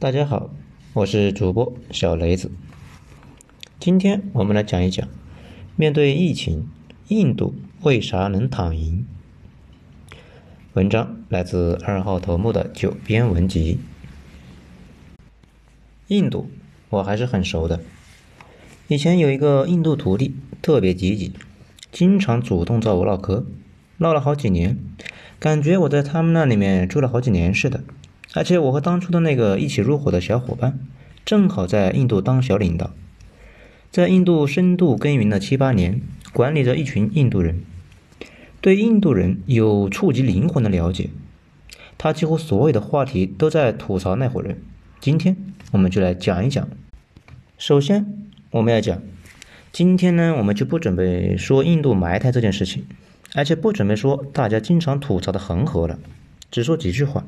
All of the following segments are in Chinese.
大家好，我是主播小雷子。今天我们来讲一讲，面对疫情，印度为啥能躺赢？文章来自二号头目的九编文集。印度我还是很熟的，以前有一个印度徒弟特别积极，经常主动找我唠嗑，唠了好几年，感觉我在他们那里面住了好几年似的。而且我和当初的那个一起入伙的小伙伴，正好在印度当小领导，在印度深度耕耘了七八年，管理着一群印度人，对印度人有触及灵魂的了解。他几乎所有的话题都在吐槽那伙人。今天我们就来讲一讲。首先我们要讲，今天呢我们就不准备说印度埋汰这件事情，而且不准备说大家经常吐槽的恒河了，只说几句话。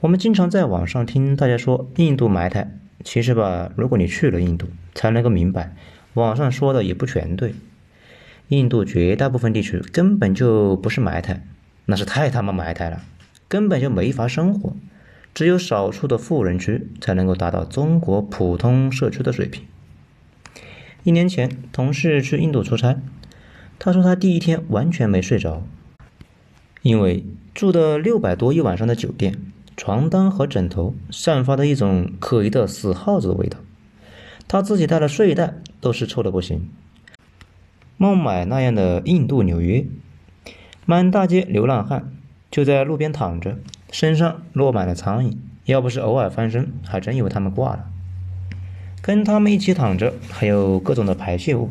我们经常在网上听大家说印度埋汰，其实吧，如果你去了印度，才能够明白，网上说的也不全对。印度绝大部分地区根本就不是埋汰，那是太他妈埋汰了，根本就没法生活。只有少数的富人区才能够达到中国普通社区的水平。一年前，同事去印度出差，他说他第一天完全没睡着，因为住的六百多一晚上的酒店。床单和枕头散发的一种可疑的死耗子的味道，他自己带的睡袋都是臭的不行。孟买那样的印度纽约，满大街流浪汉就在路边躺着，身上落满了苍蝇，要不是偶尔翻身，还真以为他们挂了。跟他们一起躺着还有各种的排泄物，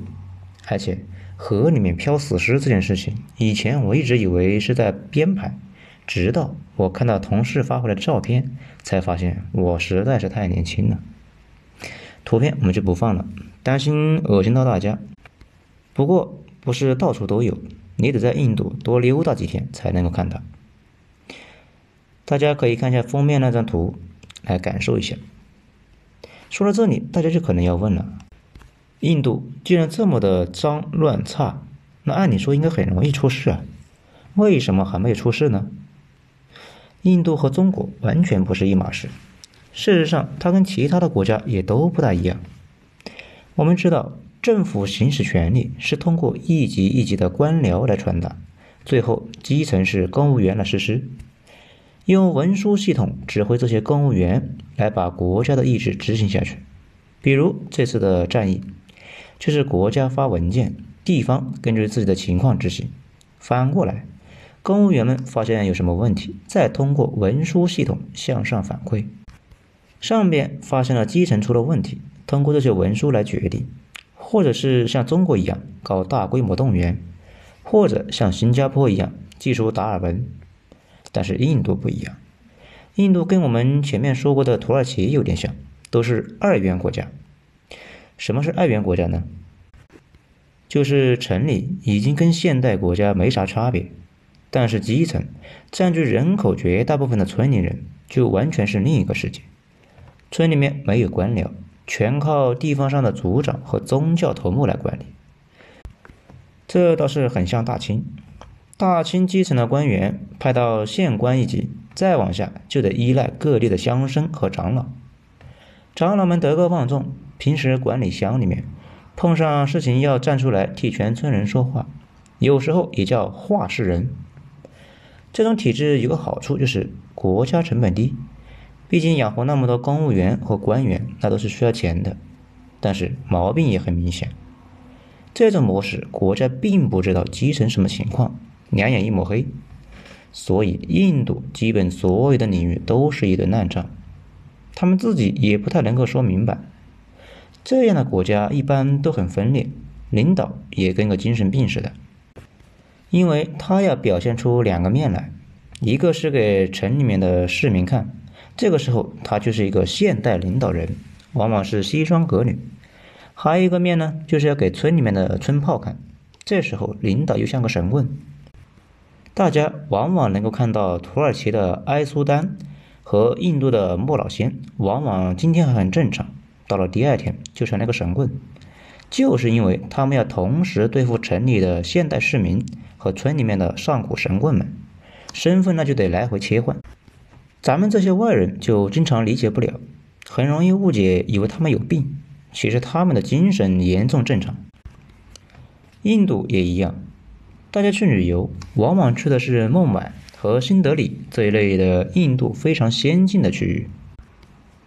而且河里面漂死尸这件事情，以前我一直以为是在编排。直到我看到同事发回来的照片，才发现我实在是太年轻了。图片我们就不放了，担心恶心到大家。不过不是到处都有，你得在印度多溜达几天才能够看到。大家可以看一下封面那张图，来感受一下。说到这里，大家就可能要问了：印度既然这么的脏乱差，那按理说应该很容易出事啊，为什么还没有出事呢？印度和中国完全不是一码事。事实上，它跟其他的国家也都不大一样。我们知道，政府行使权力是通过一级一级的官僚来传达，最后基层是公务员来实施，用文书系统指挥这些公务员来把国家的意志执行下去。比如这次的战役，就是国家发文件，地方根据自己的情况执行。反过来。公务员们发现有什么问题，再通过文书系统向上反馈。上边发现了基层出了问题，通过这些文书来决定，或者是像中国一样搞大规模动员，或者像新加坡一样祭出达尔文。但是印度不一样，印度跟我们前面说过的土耳其有点像，都是二元国家。什么是二元国家呢？就是城里已经跟现代国家没啥差别。但是基层占据人口绝大部分的村里人，就完全是另一个世界。村里面没有官僚，全靠地方上的族长和宗教头目来管理。这倒是很像大清。大清基层的官员派到县官一级，再往下就得依赖各地的乡绅和长老。长老们德高望重，平时管理乡里面，碰上事情要站出来替全村人说话，有时候也叫话事人。这种体制有个好处，就是国家成本低。毕竟养活那么多公务员和官员，那都是需要钱的。但是毛病也很明显，这种模式国家并不知道基层什么情况，两眼一抹黑。所以印度基本所有的领域都是一堆烂账，他们自己也不太能够说明白。这样的国家一般都很分裂，领导也跟个精神病似的。因为他要表现出两个面来，一个是给城里面的市民看，这个时候他就是一个现代领导人，往往是西装革履；还有一个面呢，就是要给村里面的村炮看，这时候领导又像个神棍。大家往往能够看到土耳其的埃苏丹和印度的莫老仙，往往今天很正常，到了第二天就成了个神棍，就是因为他们要同时对付城里的现代市民。和村里面的上古神棍们，身份那就得来回切换。咱们这些外人就经常理解不了，很容易误解，以为他们有病，其实他们的精神严重正常。印度也一样，大家去旅游，往往去的是孟买和新德里这一类的印度非常先进的区域。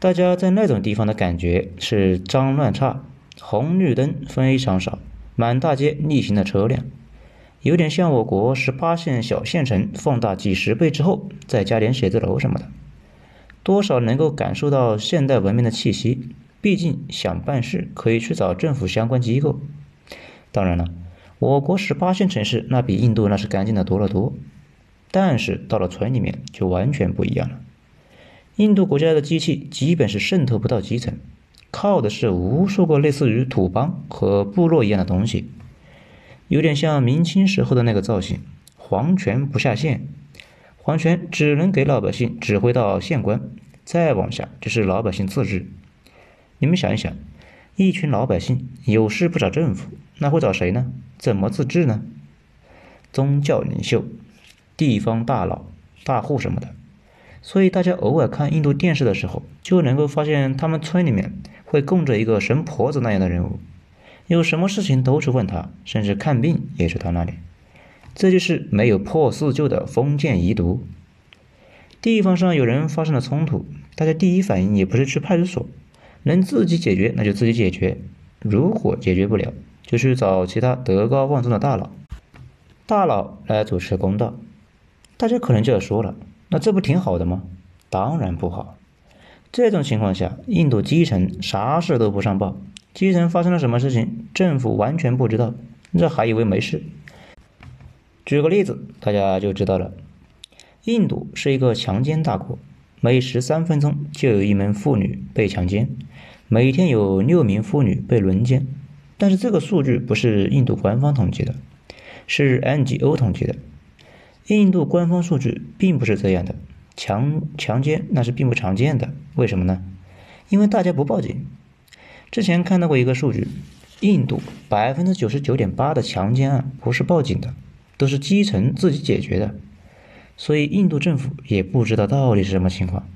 大家在那种地方的感觉是脏乱差，红绿灯非常少，满大街逆行的车辆，有点像我国十八线小县城放大几十倍之后再加点写字楼什么的，多少能够感受到现代文明的气息。毕竟想办事可以去找政府相关机构。当然了。我国十八线城市那比印度那是干净的多了多，但是到了村里面就完全不一样了。印度国家的机器基本是渗透不到基层，靠的是无数个类似于土邦和部落一样的东西，有点像明清时候的那个造型，皇权不下县，皇权只能给老百姓指挥到县官，再往下就是老百姓自治。你们想一想，一群老百姓有事不找政府。那会找谁呢？怎么自治呢？宗教领袖、地方大佬、大户什么的。所以大家偶尔看印度电视的时候，就能够发现他们村里面会供着一个神婆子那样的人物，有什么事情都去问他，甚至看病也去他那里。这就是没有破四旧的封建遗毒。地方上有人发生了冲突，大家第一反应也不是去派出所，能自己解决那就自己解决，如果解决不了。就去找其他德高望重的大佬，大佬来主持公道。大家可能就要说了，那这不挺好的吗？当然不好。这种情况下，印度基层啥事都不上报，基层发生了什么事情，政府完全不知道，这还以为没事。举个例子，大家就知道了。印度是一个强奸大国，每十三分钟就有一名妇女被强奸，每天有六名妇女被轮奸。但是这个数据不是印度官方统计的，是 NGO 统计的。印度官方数据并不是这样的，强强奸那是并不常见的。为什么呢？因为大家不报警。之前看到过一个数据，印度百分之九十九点八的强奸案不是报警的，都是基层自己解决的。所以印度政府也不知道到底是什么情况。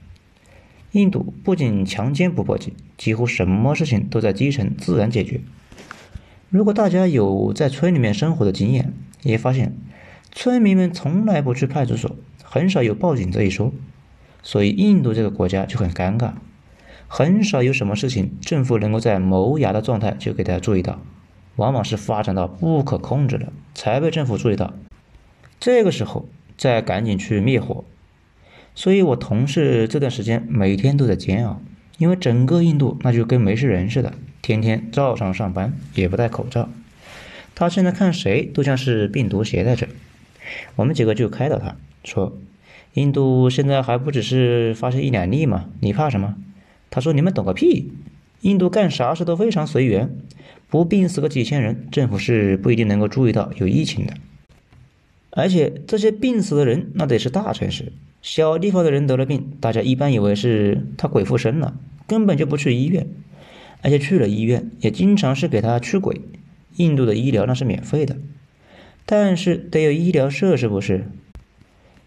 印度不仅强奸不报警，几乎什么事情都在基层自然解决。如果大家有在村里面生活的经验，也发现村民们从来不去派出所，很少有报警这一说，所以印度这个国家就很尴尬，很少有什么事情政府能够在萌芽的状态就给大家注意到，往往是发展到不可控制了才被政府注意到，这个时候再赶紧去灭火。所以我同事这段时间每天都在煎熬，因为整个印度那就跟没事人似的。天天照常上班，也不戴口罩。他现在看谁都像是病毒携带者。我们几个就开导他说：“印度现在还不只是发生一两例嘛？你怕什么？”他说：“你们懂个屁！印度干啥事都非常随缘，不病死个几千人，政府是不一定能够注意到有疫情的。而且这些病死的人，那得是大城市，小地方的人得了病，大家一般以为是他鬼附身了，根本就不去医院。”而且去了医院，也经常是给他驱鬼。印度的医疗那是免费的，但是得有医疗设施，不是？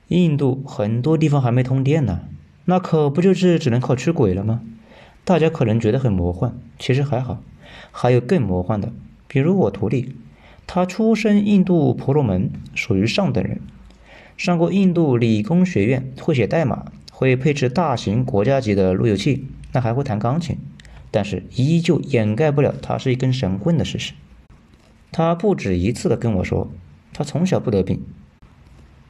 印度很多地方还没通电呢，那可不就是只能靠驱鬼了吗？大家可能觉得很魔幻，其实还好，还有更魔幻的，比如我徒弟，他出身印度婆罗门，属于上等人，上过印度理工学院，会写代码，会配置大型国家级的路由器，那还会弹钢琴。但是依旧掩盖不了他是一根神棍的事实。他不止一次的跟我说，他从小不得病，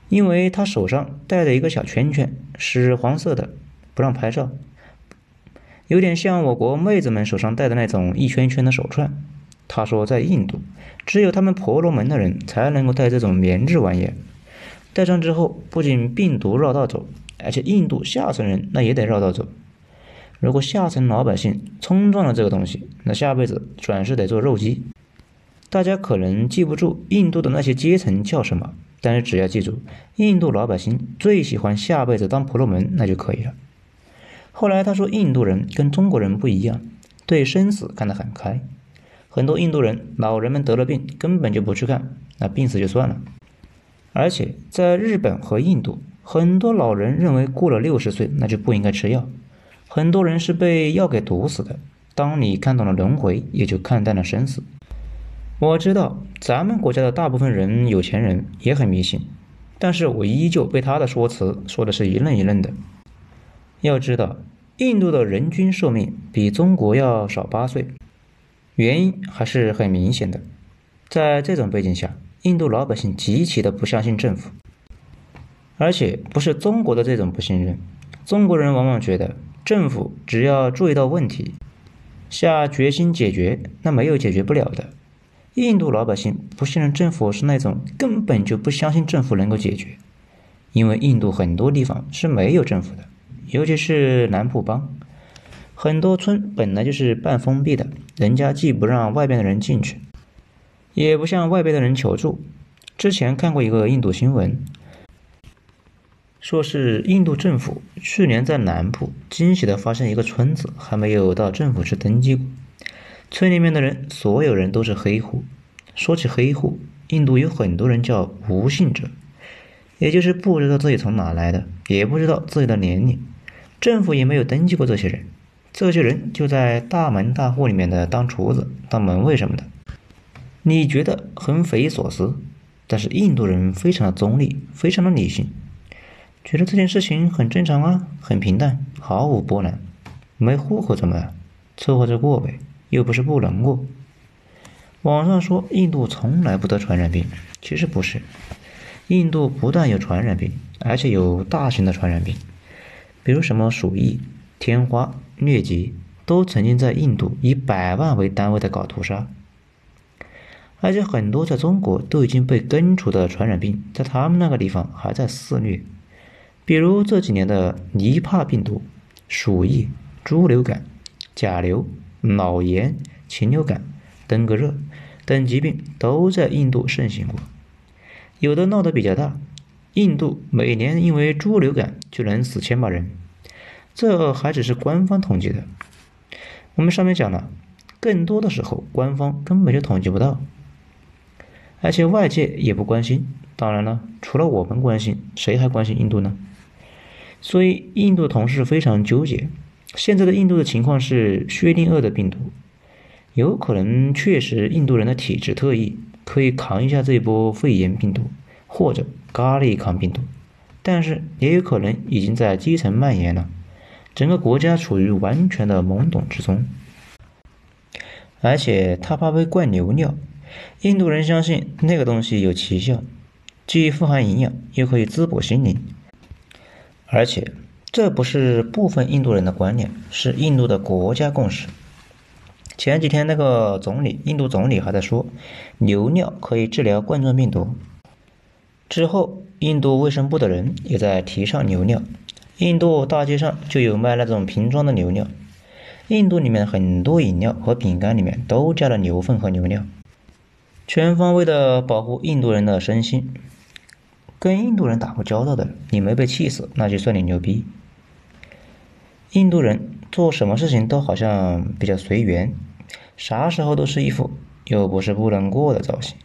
因为他手上戴着一个小圈圈，是黄色的，不让拍照，有点像我国妹子们手上戴的那种一圈圈的手串。他说在印度，只有他们婆罗门的人才能够戴这种棉质玩意，戴上之后不仅病毒绕道走，而且印度下层人那也得绕道走。如果下层老百姓冲撞了这个东西，那下辈子转世得做肉鸡。大家可能记不住印度的那些阶层叫什么，但是只要记住，印度老百姓最喜欢下辈子当婆罗门，那就可以了。后来他说，印度人跟中国人不一样，对生死看得很开。很多印度人老人们得了病，根本就不去看，那病死就算了。而且在日本和印度。很多老人认为过了六十岁那就不应该吃药，很多人是被药给毒死的。当你看懂了轮回，也就看淡了生死。我知道咱们国家的大部分人，有钱人也很迷信，但是我依旧被他的说辞说的是一愣一愣的。要知道，印度的人均寿命比中国要少八岁，原因还是很明显的。在这种背景下，印度老百姓极其的不相信政府。而且不是中国的这种不信任，中国人往往觉得政府只要注意到问题，下决心解决，那没有解决不了的。印度老百姓不信任政府是那种根本就不相信政府能够解决，因为印度很多地方是没有政府的，尤其是南部邦，很多村本来就是半封闭的，人家既不让外边的人进去，也不向外边的人求助。之前看过一个印度新闻。说是印度政府去年在南部惊喜的发现一个村子还没有到政府去登记过，村里面的人所有人都是黑户。说起黑户，印度有很多人叫无姓者，也就是不知道自己从哪来的，也不知道自己的年龄，政府也没有登记过这些人。这些人就在大门大户里面的当厨子、当门卫什么的。你觉得很匪夷所思，但是印度人非常的中立，非常的理性。觉得这件事情很正常啊，很平淡，毫无波澜。没户口怎么了？凑合着过呗，又不是不能过。网上说印度从来不得传染病，其实不是。印度不但有传染病，而且有大型的传染病，比如什么鼠疫、天花、疟疾，都曾经在印度以百万为单位的搞屠杀。而且很多在中国都已经被根除的传染病，在他们那个地方还在肆虐。比如这几年的尼帕病毒、鼠疫、猪流感、甲流、脑炎、禽流感、登革热等疾病都在印度盛行过，有的闹得比较大，印度每年因为猪流感就能死千把人，这还只是官方统计的。我们上面讲了，更多的时候官方根本就统计不到，而且外界也不关心。当然了，除了我们关心，谁还关心印度呢？所以，印度同事非常纠结。现在的印度的情况是薛定谔的病毒，有可能确实印度人的体质特异，可以扛一下这波肺炎病毒或者咖喱抗病毒，但是也有可能已经在基层蔓延了，整个国家处于完全的懵懂之中。而且他怕被灌牛尿，印度人相信那个东西有奇效，既富含营养，又可以滋补心灵。而且，这不是部分印度人的观念，是印度的国家共识。前几天那个总理，印度总理还在说牛尿可以治疗冠状病毒。之后，印度卫生部的人也在提倡牛尿。印度大街上就有卖那种瓶装的牛尿。印度里面很多饮料和饼干里面都加了牛粪和牛尿，全方位的保护印度人的身心。跟印度人打过交道的，你没被气死，那就算你牛逼。印度人做什么事情都好像比较随缘，啥时候都是一副又不是不能过的造型，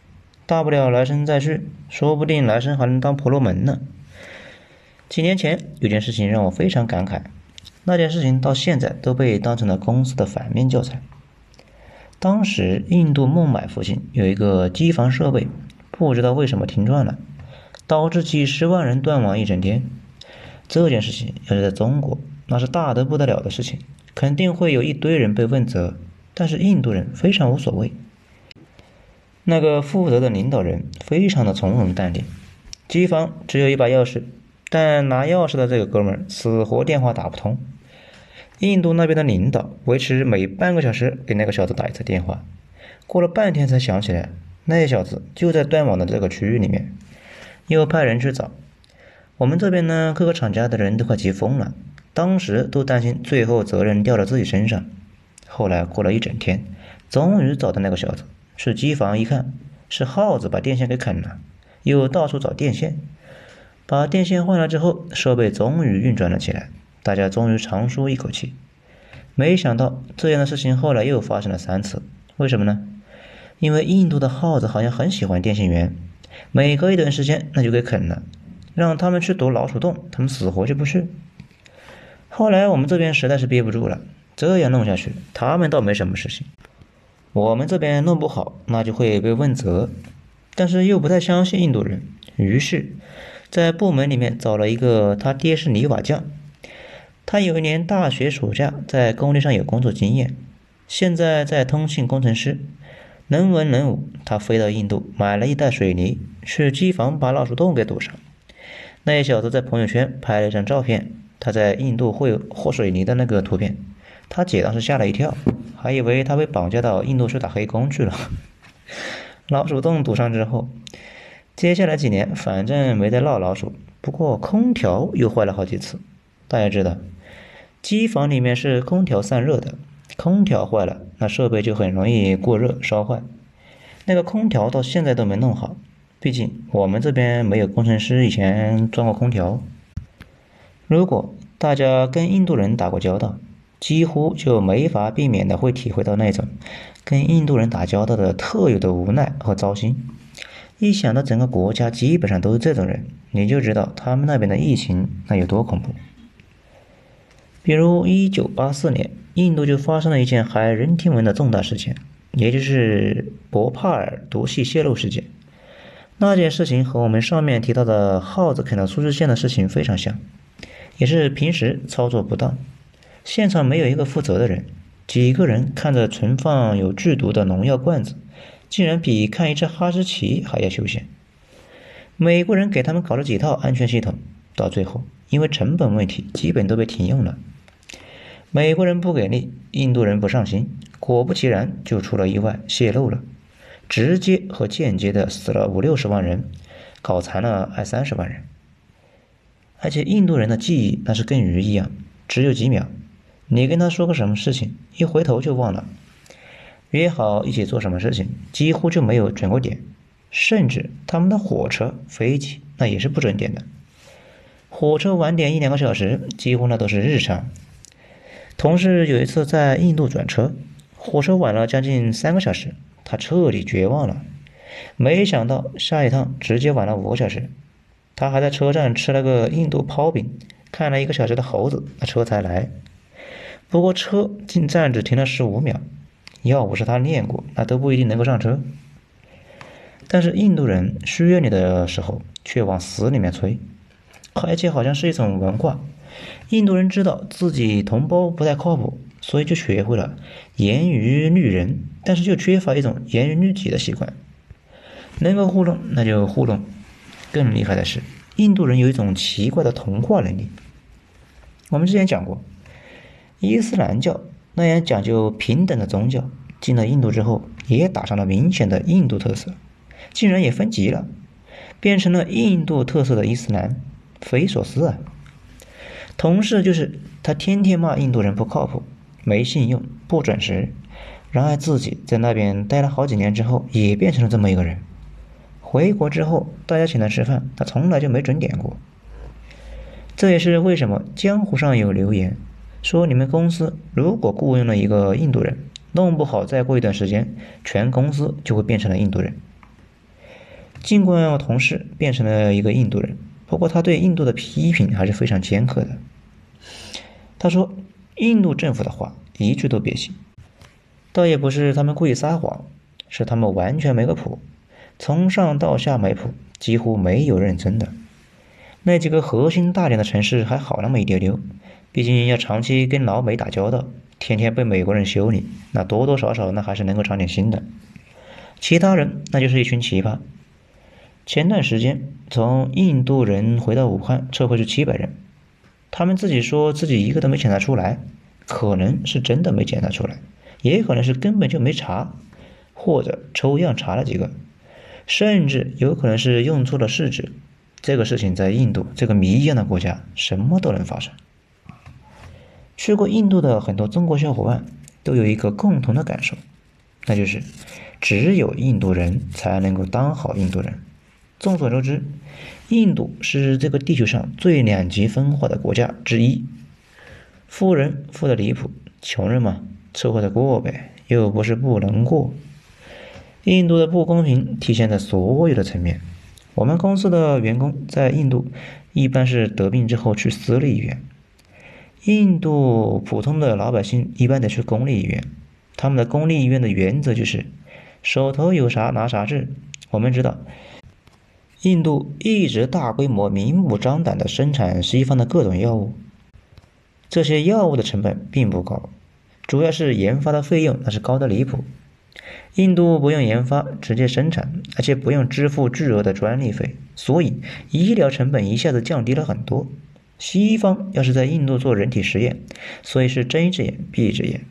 大不了来生再续，说不定来生还能当婆罗门呢。几年前有件事情让我非常感慨，那件事情到现在都被当成了公司的反面教材。当时印度孟买附近有一个机房设备，不知道为什么停转了。导致几十万人断网一整天，这件事情要是在中国，那是大得不得了的事情，肯定会有一堆人被问责。但是印度人非常无所谓，那个负责的领导人非常的从容淡定。机房只有一把钥匙，但拿钥匙的这个哥们儿死活电话打不通。印度那边的领导维持每半个小时给那个小子打一次电话，过了半天才想起来，那小子就在断网的这个区域里面。又派人去找，我们这边呢，各个厂家的人都快急疯了，当时都担心最后责任掉到自己身上。后来过了一整天，终于找到那个小子，去机房一看，是耗子把电线给啃了，又到处找电线，把电线换了之后，设备终于运转了起来，大家终于长舒一口气。没想到这样的事情后来又发生了三次，为什么呢？因为印度的耗子好像很喜欢电信员。每隔一段时间，那就给啃了。让他们去躲老鼠洞，他们死活就不去。后来我们这边实在是憋不住了，这样弄下去，他们倒没什么事情，我们这边弄不好，那就会被问责。但是又不太相信印度人，于是，在部门里面找了一个他爹是泥瓦匠，他有一年大学暑假在工地上有工作经验，现在在通信工程师，能文能武。他飞到印度买了一袋水泥，去机房把老鼠洞给堵上。那小子在朋友圈拍了一张照片。他在印度会和水泥的那个图片，他姐当时吓了一跳，还以为他被绑架到印度去打黑工去了。老鼠洞堵上之后，接下来几年反正没再闹老鼠，不过空调又坏了好几次。大家知道，机房里面是空调散热的，空调坏了，那设备就很容易过热烧坏。那个空调到现在都没弄好，毕竟我们这边没有工程师以前装过空调。如果大家跟印度人打过交道，几乎就没法避免的会体会到那种跟印度人打交道的特有的无奈和糟心。一想到整个国家基本上都是这种人，你就知道他们那边的疫情那有多恐怖。比如，一九八四年，印度就发生了一件骇人听闻的重大事件，也就是博帕尔毒气泄露事件。那件事情和我们上面提到的耗子啃到苏州线的事情非常像。也是平时操作不当，现场没有一个负责的人，几个人看着存放有剧毒的农药罐子，竟然比看一只哈士奇还要休闲。美国人给他们搞了几套安全系统，到最后因为成本问题，基本都被停用了。美国人不给力，印度人不上心，果不其然就出了意外，泄露了，直接和间接的死了五六十万人，搞残了二三十万人。而且印度人的记忆那是跟鱼一样，只有几秒。你跟他说个什么事情，一回头就忘了。约好一起做什么事情，几乎就没有准过点。甚至他们的火车、飞机那也是不准点的。火车晚点一两个小时，几乎那都是日常。同事有一次在印度转车，火车晚了将近三个小时，他彻底绝望了。没想到下一趟直接晚了五个小时。他还在车站吃了个印度泡饼，看了一个小时的猴子，那车才来。不过车进站只停了十五秒，要不是他练过，那都不一定能够上车。但是印度人需要你的时候，却往死里面催，而且好像是一种文化。印度人知道自己同胞不太靠谱，所以就学会了严于律人，但是就缺乏一种严于律己的习惯。能够糊弄，那就糊弄。更厉害的是，印度人有一种奇怪的同化能力。我们之前讲过，伊斯兰教那样讲究平等的宗教，进了印度之后，也打上了明显的印度特色，竟然也分级了，变成了印度特色的伊斯兰，匪夷所思啊！同事就是他，天天骂印度人不靠谱、没信用、不准时，然而自己在那边待了好几年之后，也变成了这么一个人。回国之后，大家请他吃饭，他从来就没准点过。这也是为什么江湖上有流言说，你们公司如果雇佣了一个印度人，弄不好再过一段时间，全公司就会变成了印度人。尽管同事变成了一个印度人，不过他对印度的批评还是非常尖刻的。他说，印度政府的话一句都别信，倒也不是他们故意撒谎，是他们完全没个谱。从上到下没谱，几乎没有认真的。那几个核心大点的城市还好那么一丢丢，毕竟要长期跟老美打交道，天天被美国人修理，那多多少少那还是能够长点心的。其他人那就是一群奇葩。前段时间从印度人回到武汉撤回去七百人，他们自己说自己一个都没检查出来，可能是真的没检查出来，也可能是根本就没查，或者抽样查了几个。甚至有可能是用错了试纸，这个事情在印度这个谜一样的国家，什么都能发生。去过印度的很多中国小伙伴都有一个共同的感受，那就是只有印度人才能够当好印度人。众所周知，印度是这个地球上最两极分化的国家之一，富人富的离谱，穷人嘛凑合着过呗，又不是不能过。印度的不公平体现在所有的层面，我们公司的员工在印度一般是得病之后去私立医院，印度普通的老百姓一般得去公立医院。他们的公立医院的原则就是手头有啥拿啥治。我们知道，印度一直大规模、明目张胆的生产西方的各种药物，这些药物的成本并不高，主要是研发的费用那是高的离谱。印度不用研发，直接生产，而且不用支付巨额的专利费，所以医疗成本一下子降低了很多。西方要是在印度做人体实验，所以是睁一只眼闭一只眼。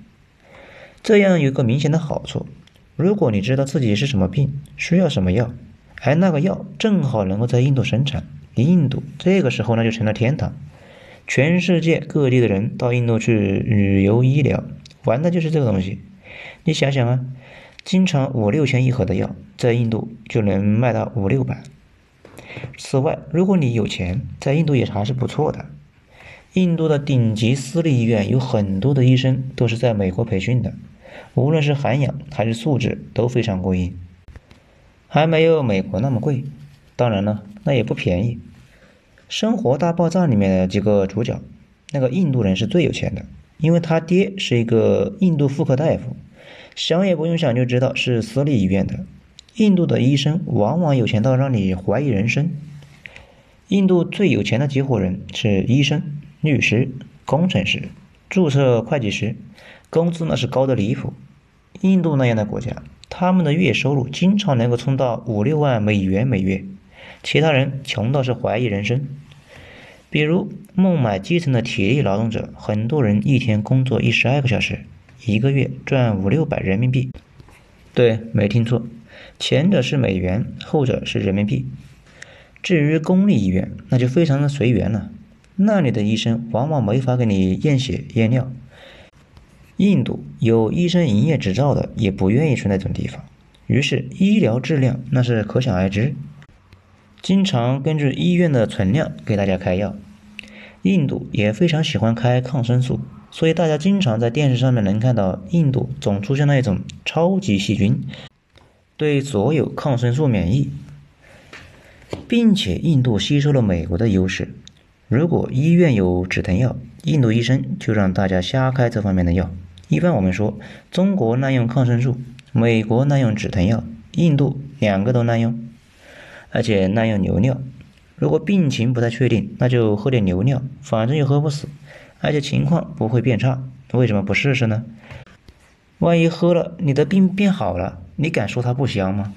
这样有个明显的好处：如果你知道自己是什么病，需要什么药，而那个药正好能够在印度生产，印度这个时候那就成了天堂。全世界各地的人到印度去旅游医疗，玩的就是这个东西。你想想啊。经常五六千一盒的药，在印度就能卖到五六百。此外，如果你有钱，在印度也还是不错的。印度的顶级私立医院有很多的医生都是在美国培训的，无论是涵养还是素质都非常过硬，还没有美国那么贵。当然了，那也不便宜。《生活大爆炸》里面的几个主角，那个印度人是最有钱的，因为他爹是一个印度妇科大夫。想也不用想就知道是私立医院的。印度的医生往往有钱到让你怀疑人生。印度最有钱的几伙人是医生、律师、工程师、注册会计师，工资那是高的离谱。印度那样的国家，他们的月收入经常能够冲到五六万美元每月，其他人穷到是怀疑人生。比如孟买基层的体力劳动者，很多人一天工作一十二个小时。一个月赚五六百人民币，对，没听错，前者是美元，后者是人民币。至于公立医院，那就非常的随缘了，那里的医生往往没法给你验血验尿。印度有医生营业执照的也不愿意去那种地方，于是医疗质量那是可想而知。经常根据医院的存量给大家开药，印度也非常喜欢开抗生素。所以大家经常在电视上面能看到，印度总出现那一种超级细菌，对所有抗生素免疫，并且印度吸收了美国的优势。如果医院有止疼药，印度医生就让大家瞎开这方面的药。一般我们说，中国滥用抗生素，美国滥用止疼药，印度两个都滥用，而且滥用牛尿。如果病情不太确定，那就喝点牛尿，反正又喝不死。而且情况不会变差，为什么不试试呢？万一喝了你的病变好了，你敢说它不香吗？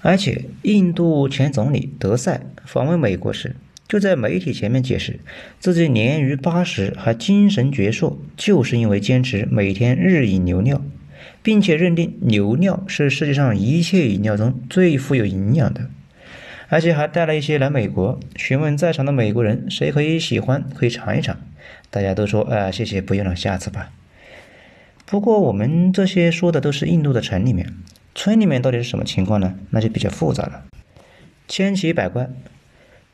而且印度前总理德赛访问美国时，就在媒体前面解释，自己年逾八十还精神矍铄，就是因为坚持每天日饮牛尿，并且认定牛尿是世界上一切饮料中最富有营养的。而且还带了一些来美国，询问在场的美国人谁可以喜欢，可以尝一尝。大家都说啊，谢谢，不用了，下次吧。不过我们这些说的都是印度的城里面，村里面到底是什么情况呢？那就比较复杂了，千奇百怪。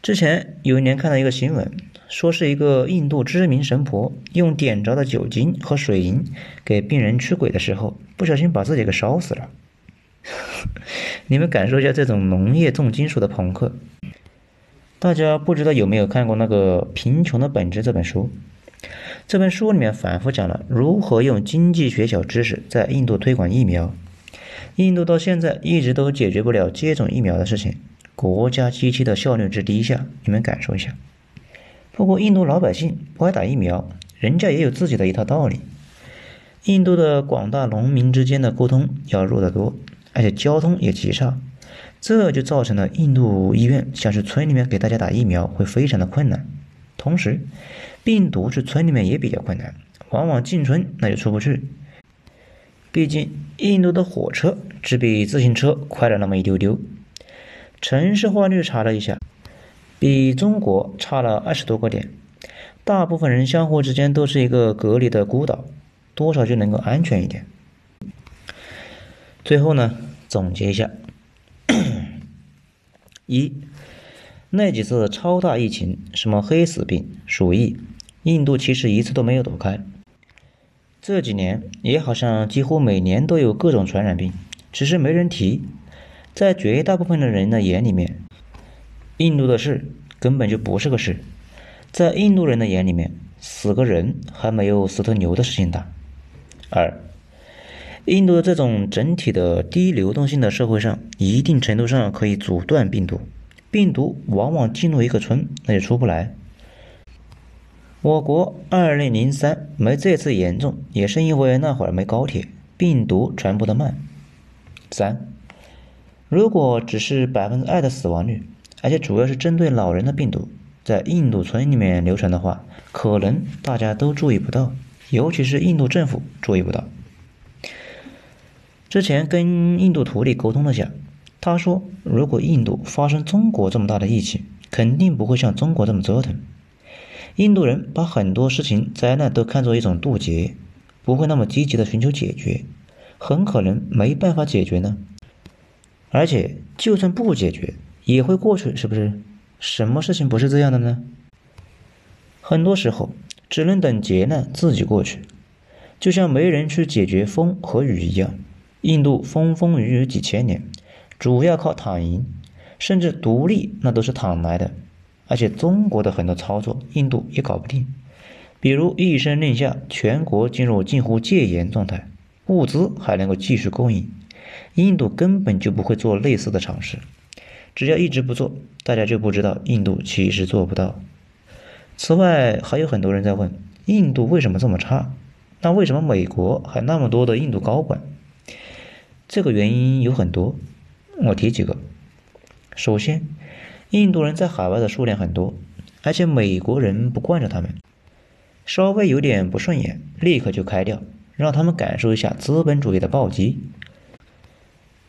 之前有一年看到一个新闻，说是一个印度知名神婆用点着的酒精和水银给病人驱鬼的时候，不小心把自己给烧死了。你们感受一下这种农业重金属的朋克。大家不知道有没有看过那个《贫穷的本质》这本书？这本书里面反复讲了如何用经济学小知识在印度推广疫苗。印度到现在一直都解决不了接种疫苗的事情，国家机器的效率之低下，你们感受一下。不过印度老百姓不爱打疫苗，人家也有自己的一套道理。印度的广大农民之间的沟通要弱得多。而且交通也极差，这就造成了印度医院想去村里面给大家打疫苗会非常的困难。同时，病毒去村里面也比较困难，往往进村那就出不去。毕竟印度的火车只比自行车快了那么一丢丢，城市化率查了一下，比中国差了二十多个点。大部分人相互之间都是一个隔离的孤岛，多少就能够安全一点。最后呢，总结一下：一，那几次超大疫情，什么黑死病、鼠疫，印度其实一次都没有躲开。这几年也好像几乎每年都有各种传染病，只是没人提。在绝大部分的人的眼里面，印度的事根本就不是个事，在印度人的眼里面，死个人还没有死头牛的事情大。二，印度的这种整体的低流动性的社会上，一定程度上可以阻断病毒，病毒往往进入一个村，那就出不来。我国二零零三没这次严重，也是因为那会儿没高铁，病毒传播的慢。三，如果只是百分之二的死亡率。而且主要是针对老人的病毒，在印度村里面流传的话，可能大家都注意不到，尤其是印度政府注意不到。之前跟印度徒弟沟通了下，他说，如果印度发生中国这么大的疫情，肯定不会像中国这么折腾。印度人把很多事情灾难都看作一种渡劫，不会那么积极的寻求解决，很可能没办法解决呢。而且就算不解决，也会过去，是不是？什么事情不是这样的呢？很多时候只能等劫难自己过去，就像没人去解决风和雨一样。印度风风雨雨几千年，主要靠躺赢，甚至独立那都是躺来的。而且中国的很多操作，印度也搞不定。比如一声令下，全国进入近乎戒严状态，物资还能够继续供应，印度根本就不会做类似的尝试。只要一直不做，大家就不知道印度其实做不到。此外，还有很多人在问：印度为什么这么差？那为什么美国还那么多的印度高管？这个原因有很多，我提几个。首先，印度人在海外的数量很多，而且美国人不惯着他们，稍微有点不顺眼，立刻就开掉，让他们感受一下资本主义的暴击。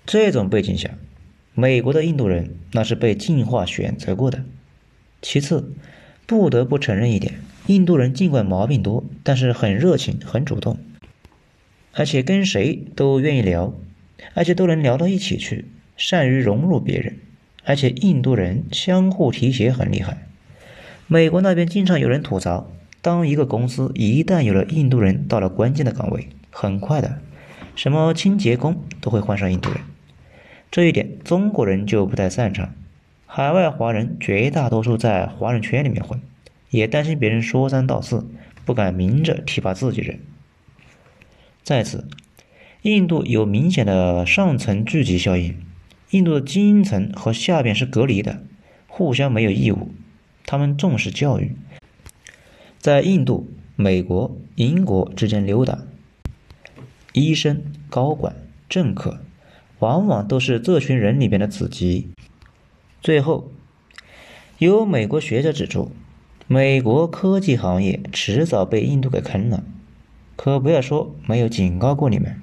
这种背景下。美国的印度人那是被进化选择过的。其次，不得不承认一点，印度人尽管毛病多，但是很热情、很主动，而且跟谁都愿意聊，而且都能聊到一起去，善于融入别人。而且印度人相互提携很厉害。美国那边经常有人吐槽，当一个公司一旦有了印度人到了关键的岗位，很快的，什么清洁工都会换上印度人。这一点中国人就不太擅长，海外华人绝大多数在华人圈里面混，也担心别人说三道四，不敢明着提拔自己人。再次，印度有明显的上层聚集效应，印度的精英层和下边是隔离的，互相没有义务。他们重视教育，在印度、美国、英国之间溜达，医生、高管、政客。往往都是这群人里边的子集。最后，有美国学者指出，美国科技行业迟早被印度给坑了。可不要说没有警告过你们。